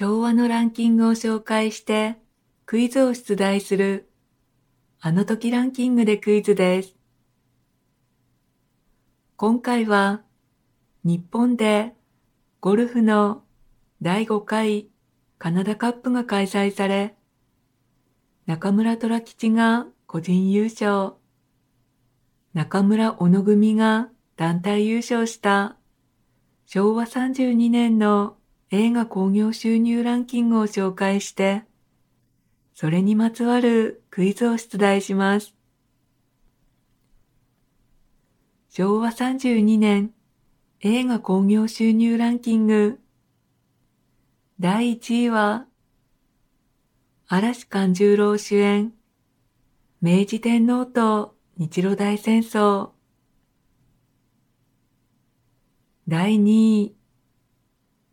昭和のランキングを紹介してクイズを出題するあの時ランキングでクイズです。今回は日本でゴルフの第5回カナダカップが開催され、中村虎吉が個人優勝、中村小野組が団体優勝した昭和32年の映画興行収入ランキングを紹介して、それにまつわるクイズを出題します。昭和32年映画興行収入ランキング第1位は嵐勘十郎主演明治天皇と日露大戦争第2位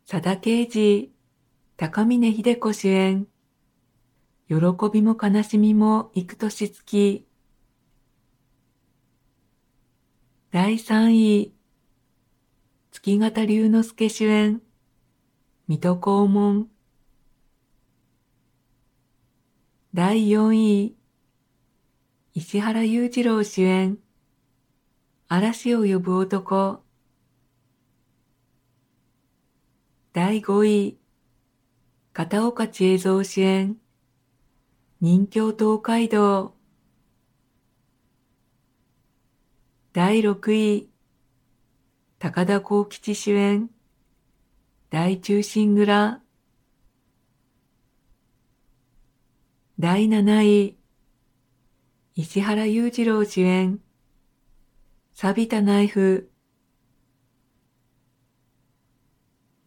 佐田啓二、高峰秀子主演、喜びも悲しみも幾年月。第3位、月形龍之介主演、水戸黄門。第4位、石原裕次郎主演、嵐を呼ぶ男。第5位、片岡千恵蔵主演、人形東海道。第6位、高田幸吉主演、大中心蔵。第7位、石原裕次郎主演、錆びたナイフ。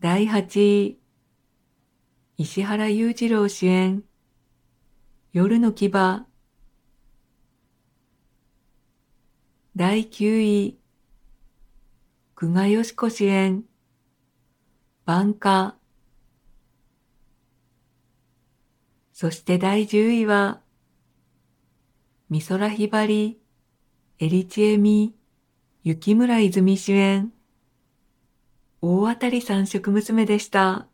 第8位、石原裕次郎主演、夜の牙。第9位、久我義子主演、晩夏。そして第10位は、美空ひばり、エリチエミ、雪村泉主演、大当たり三色娘でした。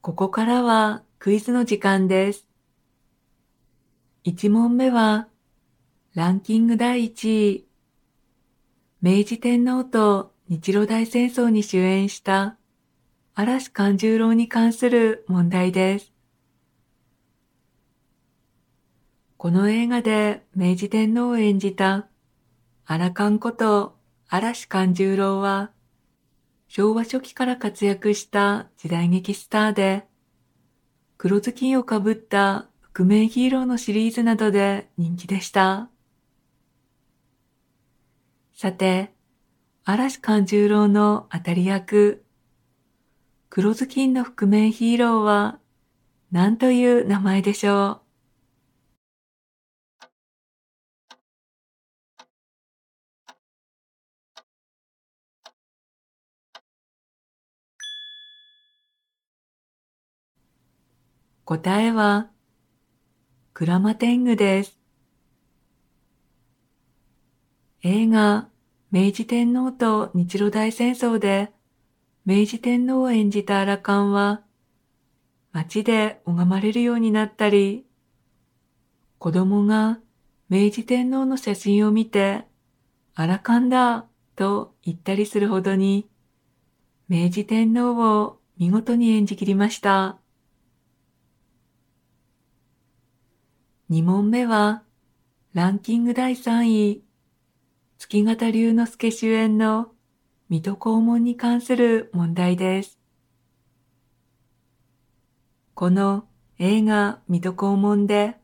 ここからはクイズの時間です。1問目は、ランキング第1位、明治天皇と日露大戦争に主演した嵐勘十郎に関する問題です。この映画で明治天皇を演じたアラカンこと嵐勘十郎は、昭和初期から活躍した時代劇スターで、黒ずきんをかぶった覆面ヒーローのシリーズなどで人気でした。さて、嵐勘十郎の当たり役、黒ずきんの覆面ヒーローは何という名前でしょう？答えは、クラマテングです。映画、明治天皇と日露大戦争で、明治天皇を演じたアラカンは、街で拝まれるようになったり、子供が明治天皇の写真を見て、アラカンだと言ったりするほどに、明治天皇を見事に演じきりました。2問目は、ランキング第3位、月形龍之介主演の水戸黄門に関する問題です。この映画水戸黄門で、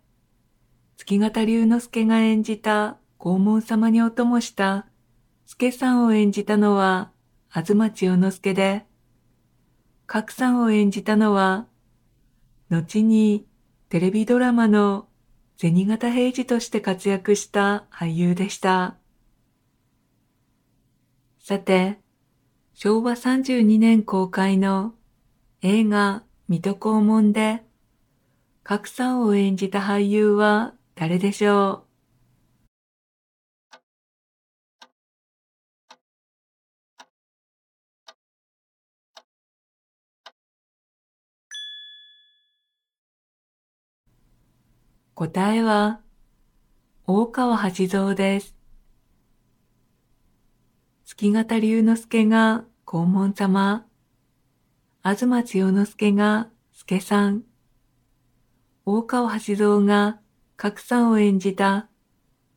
月形龍之介が演じた黄門様にお供した助さんを演じたのは東千代之助で、角さんを演じたのは、後にテレビドラマの銭形平次として活躍した俳優でした。さて、昭和32年公開の映画水戸黄門で、格さんを演じた俳優は誰でしょう？答えは、大川橋蔵です。月形龍之介が黄門様、東千代之助が助さん、大川橋蔵が角さんを演じた。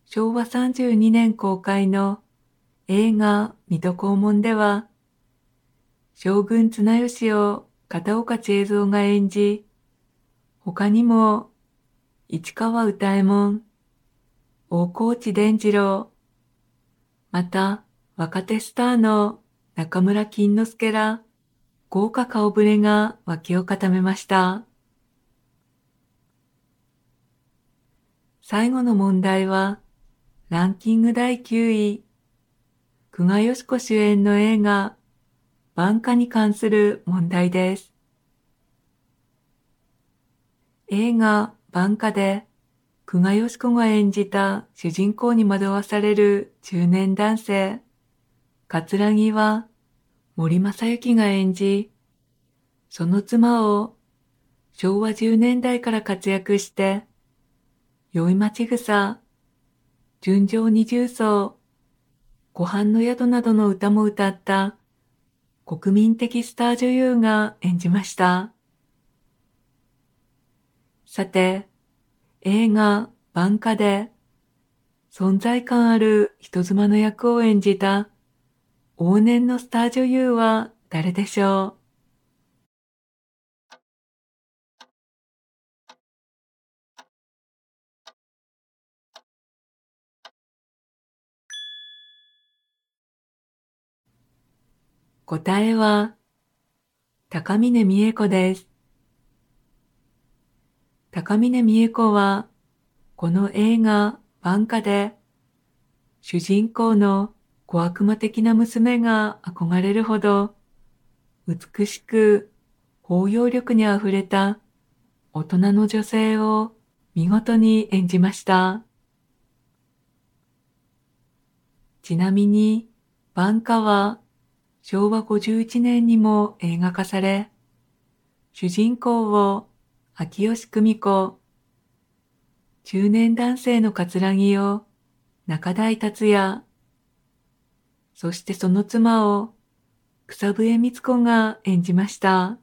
昭和32年公開の映画水戸黄門では、将軍綱吉を片岡千恵蔵が演じ、他にも市川歌右衛門、大河内伝次郎、また若手スターの中村金之助ら豪華顔ぶれが脇を固めました。最後の問題は、ランキング第9位、久我よし子主演の映画、晩夏に関する問題です。映画、晩夏で、久我よし子が演じた主人公に惑わされる中年男性、桂木は、森正幸が演じ、その妻を昭和10年代から活躍して、宵町草、純情二重奏、湖畔の宿などの歌も歌った国民的スター女優が演じました。さて、映画晩夏で存在感ある人妻の役を演じた往年のスター女優は誰でしょう？答えは、高峰美恵子です。高峰美恵子は、この映画、晩夏で、主人公の小悪魔的な娘が憧れるほど、美しく包容力にあふれた大人の女性を見事に演じました。ちなみに、晩夏は昭和51年にも映画化され、主人公を秋吉久美子、中年男性の葛城を中台達也、そしてその妻を草笛光子が演じました。